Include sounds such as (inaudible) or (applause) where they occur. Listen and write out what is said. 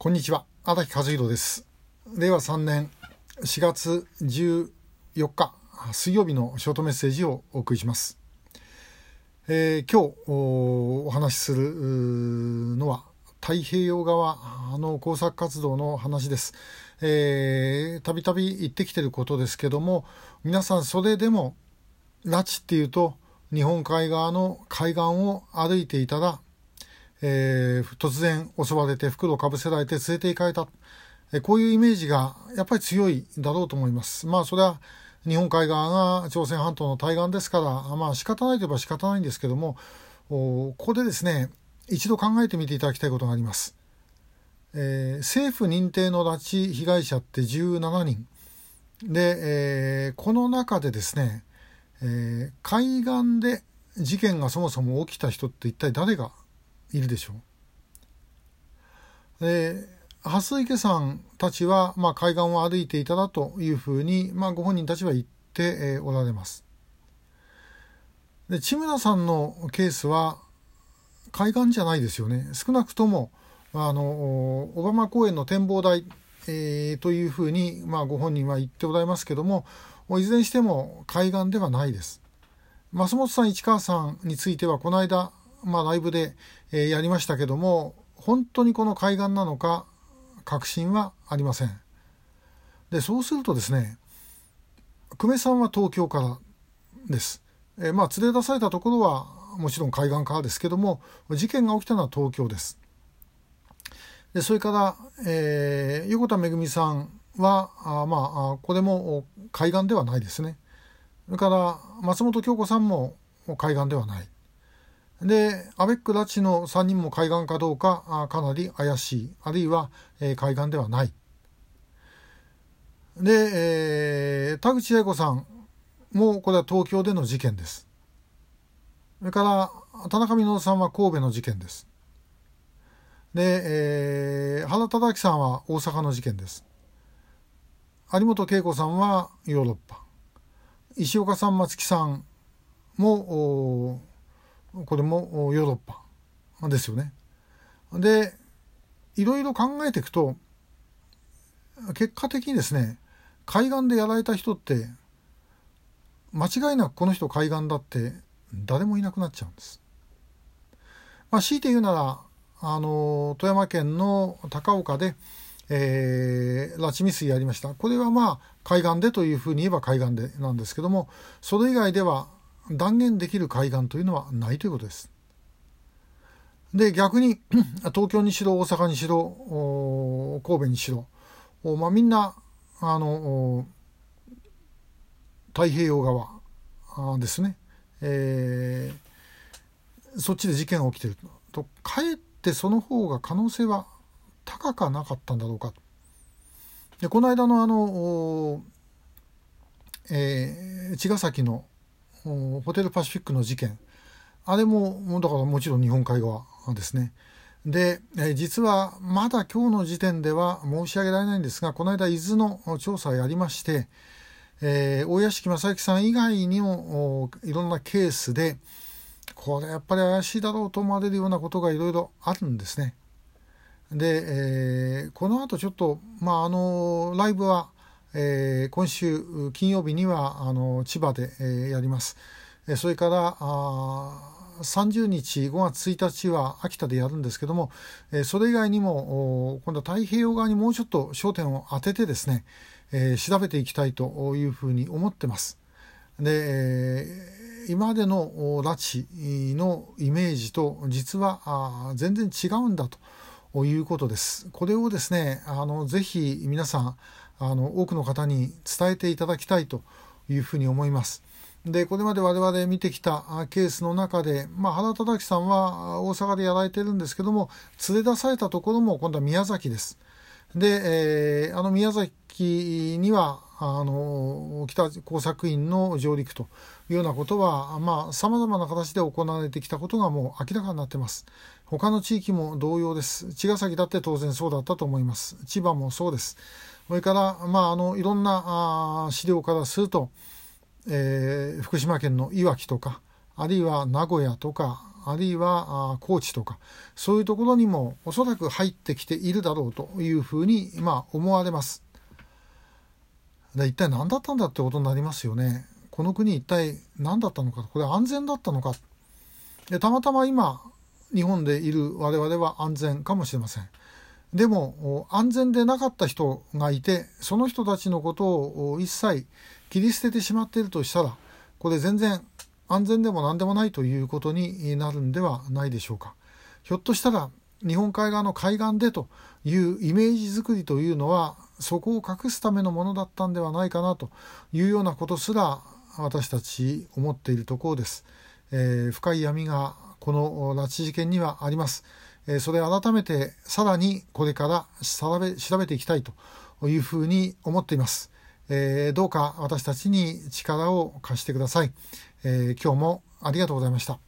こんにちは。荒木和弘です。令和3年4月14日水曜日のショートメッセージをお送りします、えー、今日お話しするのは太平洋側の工作活動の話です。たびたび言ってきてることですけども皆さんそれでも拉致っていうと日本海側の海岸を歩いていたらえー、突然襲われて袋をかぶせられて連れて行かれた、えー、こういうイメージがやっぱり強いだろうと思います。まあそれは日本海側が朝鮮半島の対岸ですからまあ仕方ないといえば仕方ないんですけどもここでですね一度考えてみていただきたいことがあります。えー、政府認定の拉致被害者って17人で、えー、この中でですね、えー、海岸で事件がそもそも起きた人って一体誰がいるでしょう。で蓮池さんたちは、まあ、海岸を歩いていただというふうに、まあ、ご本人たちは言って、おられます。で千村さんのケースは海岸じゃないですよね少なくともあの小浜公園の展望台、えー、というふうに、まあ、ご本人は言っておられますけどもいずれにしても海岸ではないです。増本さん市川さんについてはこの間まあ、ライブで、えー、やりましたけども本当にこの海岸なのか確信はありません。でそうするとですね久米さんは東京からです。えー、まあ連れ出されたところはもちろん海岸からですけども事件が起きたのは東京です。でそれから、えー、横田めぐみさんはあまあこれも海岸ではないですね。それから松本京子さんも海岸ではない。で、アベック・ラチの3人も海岸かどうかかなり怪しい、あるいは、えー、海岸ではない。で、えー、田口八重子さんもこれは東京での事件です。それから田中稔さんは神戸の事件です。で、えー、原忠明さんは大阪の事件です。有本恵子さんはヨーロッパ。石岡さん松木さんもこれもヨーロッパですよね。でいろいろ考えていくと結果的にですね海岸でやられた人って間違いなくこの人海岸だって誰もいなくなっちゃうんです。まあ、強いて言うならあの富山県の高岡で、えー、拉致未遂やりましたこれはまあ海岸でというふうに言えば海岸でなんですけどもそれ以外では断言できる海岸というのはないということです。で逆に (clears throat) 東京にしろ大阪にしろ神戸にしろ、まあ、みんなあの太平洋側ですね、えー、そっちで事件が起きてると。かえってその方が可能性は高かなかったんだろうか。でこの間のあの、えー、茅ヶ崎のホテルパシフィックの事件あれもだからもちろん日本海側ですねで、え実はまだ今日の時点では申し上げられないんですがこの間伊豆の調査をやりまして、えー、大屋敷正幸さん以外にもいろんなケースでこれやっぱり怪しいだろうと思われるようなことがいろいろあるんですね。で、えー、この後ちょっと、まあ、あのライブはえー、今週金曜日にはあの千葉で、えー、やります。えー、それからあ30日5月1日は秋田でやるんですけども、えー、それ以外にも今度は太平洋側にもうちょっと焦点を当ててですね、えー、調べていきたいというふうに思ってます。で、今までの拉致のイメージと実は全然違うんだということです。これをですねあのぜひ皆さんあの多くの方に伝えていただきたいというふうに思います。でこれまで我々見てきたケースの中で、まあ、原忠さんは大阪でやられてるんですけども連れ出されたところも今度は宮崎です。で、えー、あの宮崎にはあの北工作員の上陸というようなことはまあ様々な形で行われてきたことがもう明らかになってます。他の地域も同様です。茅ヶ崎だって当然そうだったと思います。千葉もそうです。それから、まあ、あのいろんなあ資料からすると、えー、福島県のいわきとかあるいは名古屋とかあるいは高知とかそういうところにもおそらく入ってきているだろうというふうに、まあ、思われます。で一体何だったんだってことになりますよね。この国一体何だったのかこれ安全だったのかでたまたま今日本でいる我々は安全かもしれません。でも安全でなかった人がいてその人たちのことを一切切り捨ててしまっているとしたらこれ全然安全でも何でもないということになるんではないでしょうか。ひょっとしたら日本海側の海岸でというイメージ作りというのはそこを隠すためのものだったんではないかなというようなことすら私たち思っているところです。えー、深い闇がこの拉致事件にはあります。えそれ改めてさらにこれから調べていきたいというふうに思っています。え、どうか私たちに力を貸してください。え、今日もありがとうございました。